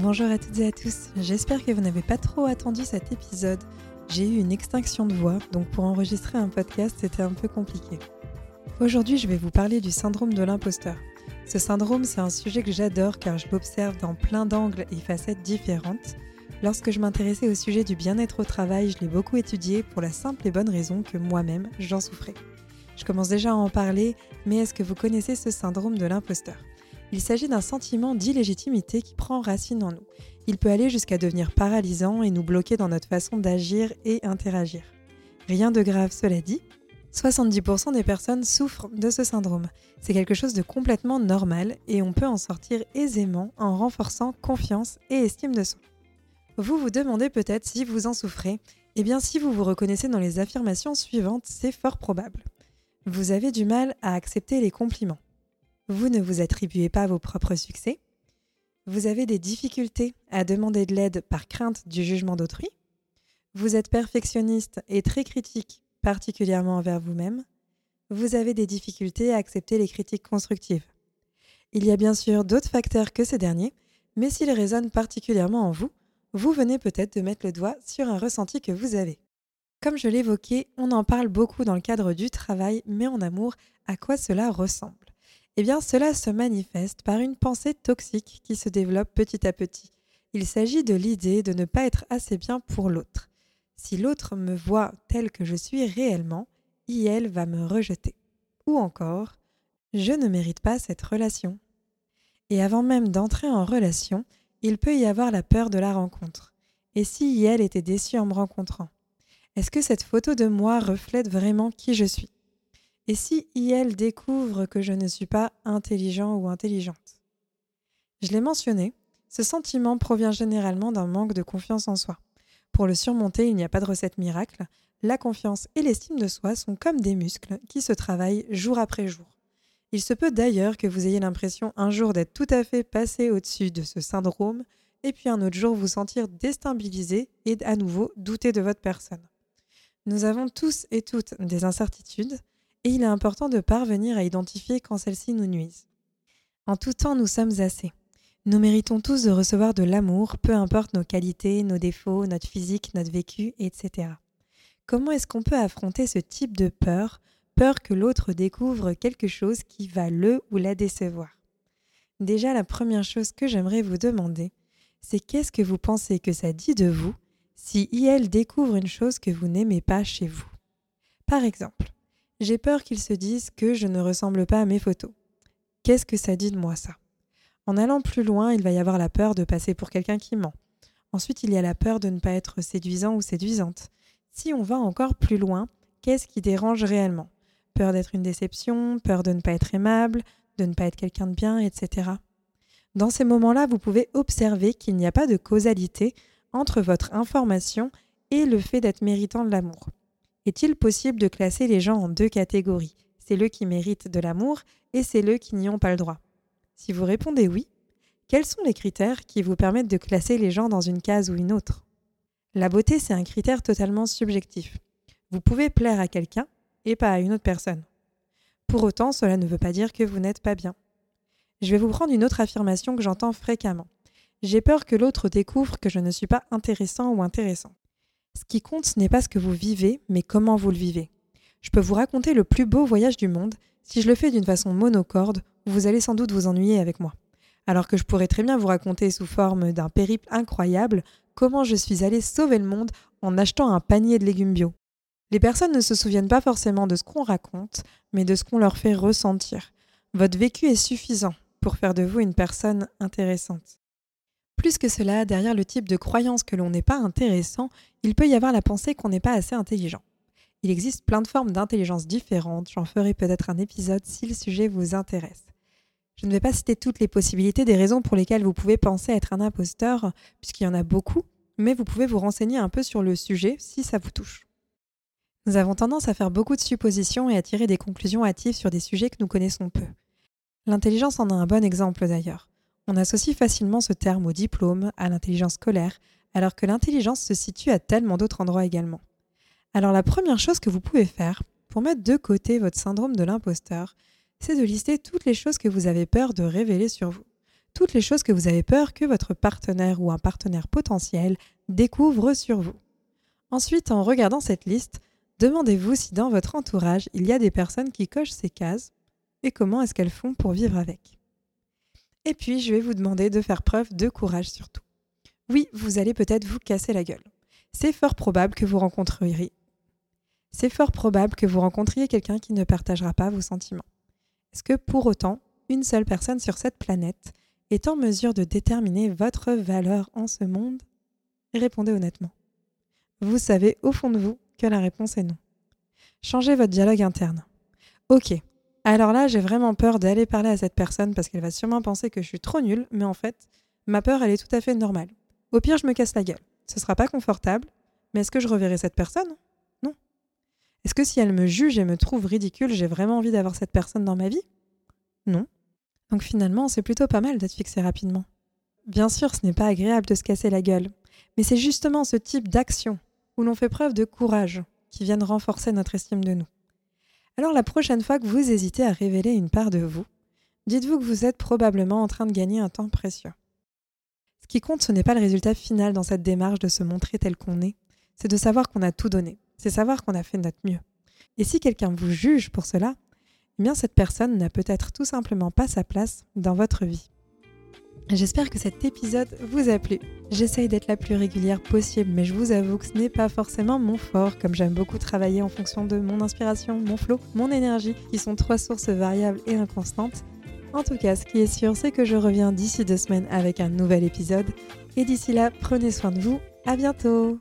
Bonjour à toutes et à tous, j'espère que vous n'avez pas trop attendu cet épisode. J'ai eu une extinction de voix, donc pour enregistrer un podcast c'était un peu compliqué. Aujourd'hui je vais vous parler du syndrome de l'imposteur. Ce syndrome c'est un sujet que j'adore car je l'observe dans plein d'angles et facettes différentes. Lorsque je m'intéressais au sujet du bien-être au travail, je l'ai beaucoup étudié pour la simple et bonne raison que moi-même j'en souffrais. Je commence déjà à en parler, mais est-ce que vous connaissez ce syndrome de l'imposteur? Il s'agit d'un sentiment d'illégitimité qui prend racine en nous. Il peut aller jusqu'à devenir paralysant et nous bloquer dans notre façon d'agir et interagir. Rien de grave cela dit, 70% des personnes souffrent de ce syndrome. C'est quelque chose de complètement normal et on peut en sortir aisément en renforçant confiance et estime de soi. Vous vous demandez peut-être si vous en souffrez. Eh bien si vous vous reconnaissez dans les affirmations suivantes, c'est fort probable. Vous avez du mal à accepter les compliments. Vous ne vous attribuez pas vos propres succès. Vous avez des difficultés à demander de l'aide par crainte du jugement d'autrui. Vous êtes perfectionniste et très critique, particulièrement envers vous-même. Vous avez des difficultés à accepter les critiques constructives. Il y a bien sûr d'autres facteurs que ces derniers, mais s'ils résonnent particulièrement en vous, vous venez peut-être de mettre le doigt sur un ressenti que vous avez. Comme je l'évoquais, on en parle beaucoup dans le cadre du travail, mais en amour, à quoi cela ressemble? Eh bien, cela se manifeste par une pensée toxique qui se développe petit à petit. Il s'agit de l'idée de ne pas être assez bien pour l'autre. Si l'autre me voit tel que je suis réellement, il va me rejeter. Ou encore, je ne mérite pas cette relation. Et avant même d'entrer en relation, il peut y avoir la peur de la rencontre. Et si IL était déçu en me rencontrant? Est-ce que cette photo de moi reflète vraiment qui je suis? Et si IL découvre que je ne suis pas intelligent ou intelligente? Je l'ai mentionné, ce sentiment provient généralement d'un manque de confiance en soi. Pour le surmonter, il n'y a pas de recette miracle. La confiance et l'estime de soi sont comme des muscles qui se travaillent jour après jour. Il se peut d'ailleurs que vous ayez l'impression un jour d'être tout à fait passé au-dessus de ce syndrome, et puis un autre jour vous sentir déstabilisé et à nouveau douter de votre personne. Nous avons tous et toutes des incertitudes, et il est important de parvenir à identifier quand celles-ci nous nuisent. En tout temps, nous sommes assez. Nous méritons tous de recevoir de l'amour, peu importe nos qualités, nos défauts, notre physique, notre vécu, etc. Comment est-ce qu'on peut affronter ce type de peur, peur que l'autre découvre quelque chose qui va le ou la décevoir? Déjà, la première chose que j'aimerais vous demander, c'est qu'est-ce que vous pensez que ça dit de vous si IL découvre une chose que vous n'aimez pas chez vous? Par exemple, j'ai peur qu'ils se disent que je ne ressemble pas à mes photos. Qu'est-ce que ça dit de moi ça? En allant plus loin, il va y avoir la peur de passer pour quelqu'un qui ment. Ensuite, il y a la peur de ne pas être séduisant ou séduisante. Si on va encore plus loin, qu'est-ce qui dérange réellement? Peur d'être une déception, peur de ne pas être aimable, de ne pas être quelqu'un de bien, etc. Dans ces moments-là, vous pouvez observer qu'il n'y a pas de causalité entre votre information et le fait d'être méritant de l'amour. Est-il possible de classer les gens en deux catégories? C'est eux qui méritent de l'amour et c'est eux qui n'y ont pas le droit. Si vous répondez oui, quels sont les critères qui vous permettent de classer les gens dans une case ou une autre? La beauté, c'est un critère totalement subjectif. Vous pouvez plaire à quelqu'un et pas à une autre personne. Pour autant, cela ne veut pas dire que vous n'êtes pas bien. Je vais vous prendre une autre affirmation que j'entends fréquemment. J'ai peur que l'autre découvre que je ne suis pas intéressant ou intéressant. Ce qui compte, ce n'est pas ce que vous vivez, mais comment vous le vivez. Je peux vous raconter le plus beau voyage du monde. Si je le fais d'une façon monocorde, vous allez sans doute vous ennuyer avec moi. Alors que je pourrais très bien vous raconter sous forme d'un périple incroyable comment je suis allée sauver le monde en achetant un panier de légumes bio. Les personnes ne se souviennent pas forcément de ce qu'on raconte, mais de ce qu'on leur fait ressentir. Votre vécu est suffisant pour faire de vous une personne intéressante. Plus que cela, derrière le type de croyance que l'on n'est pas intéressant, il peut y avoir la pensée qu'on n'est pas assez intelligent. Il existe plein de formes d'intelligence différentes, j'en ferai peut-être un épisode si le sujet vous intéresse. Je ne vais pas citer toutes les possibilités des raisons pour lesquelles vous pouvez penser être un imposteur, puisqu'il y en a beaucoup, mais vous pouvez vous renseigner un peu sur le sujet si ça vous touche. Nous avons tendance à faire beaucoup de suppositions et à tirer des conclusions hâtives sur des sujets que nous connaissons peu. L'intelligence en a un bon exemple d'ailleurs. On associe facilement ce terme au diplôme, à l'intelligence scolaire, alors que l'intelligence se situe à tellement d'autres endroits également. Alors la première chose que vous pouvez faire pour mettre de côté votre syndrome de l'imposteur, c'est de lister toutes les choses que vous avez peur de révéler sur vous. Toutes les choses que vous avez peur que votre partenaire ou un partenaire potentiel découvre sur vous. Ensuite, en regardant cette liste, demandez-vous si dans votre entourage, il y a des personnes qui cochent ces cases et comment est-ce qu'elles font pour vivre avec. Et puis, je vais vous demander de faire preuve de courage surtout. Oui, vous allez peut-être vous casser la gueule. C'est fort probable que vous rencontriez c'est fort probable que vous rencontriez quelqu'un qui ne partagera pas vos sentiments. Est-ce que pour autant, une seule personne sur cette planète est en mesure de déterminer votre valeur en ce monde? Répondez honnêtement. Vous savez au fond de vous que la réponse est non. Changez votre dialogue interne. Ok, alors là j'ai vraiment peur d'aller parler à cette personne parce qu'elle va sûrement penser que je suis trop nulle, mais en fait, ma peur elle est tout à fait normale. Au pire, je me casse la gueule. Ce sera pas confortable, mais est-ce que je reverrai cette personne? Est-ce que si elle me juge et me trouve ridicule, j'ai vraiment envie d'avoir cette personne dans ma vie? Non. Donc finalement, c'est plutôt pas mal d'être fixé rapidement. Bien sûr, ce n'est pas agréable de se casser la gueule, mais c'est justement ce type d'action où l'on fait preuve de courage qui viennent renforcer notre estime de nous. Alors la prochaine fois que vous hésitez à révéler une part de vous, dites-vous que vous êtes probablement en train de gagner un temps précieux. Ce qui compte, ce n'est pas le résultat final dans cette démarche de se montrer tel qu'on est, c'est de savoir qu'on a tout donné, c'est savoir qu'on a fait notre mieux. Et si quelqu'un vous juge pour cela, eh bien cette personne n'a peut-être tout simplement pas sa place dans votre vie. J'espère que cet épisode vous a plu. J'essaye d'être la plus régulière possible, mais je vous avoue que ce n'est pas forcément mon fort, comme j'aime beaucoup travailler en fonction de mon inspiration, mon flow, mon énergie, qui sont trois sources variables et inconstantes. En tout cas, ce qui est sûr, c'est que je reviens d'ici deux semaines avec un nouvel épisode. Et d'ici là, prenez soin de vous. À bientôt!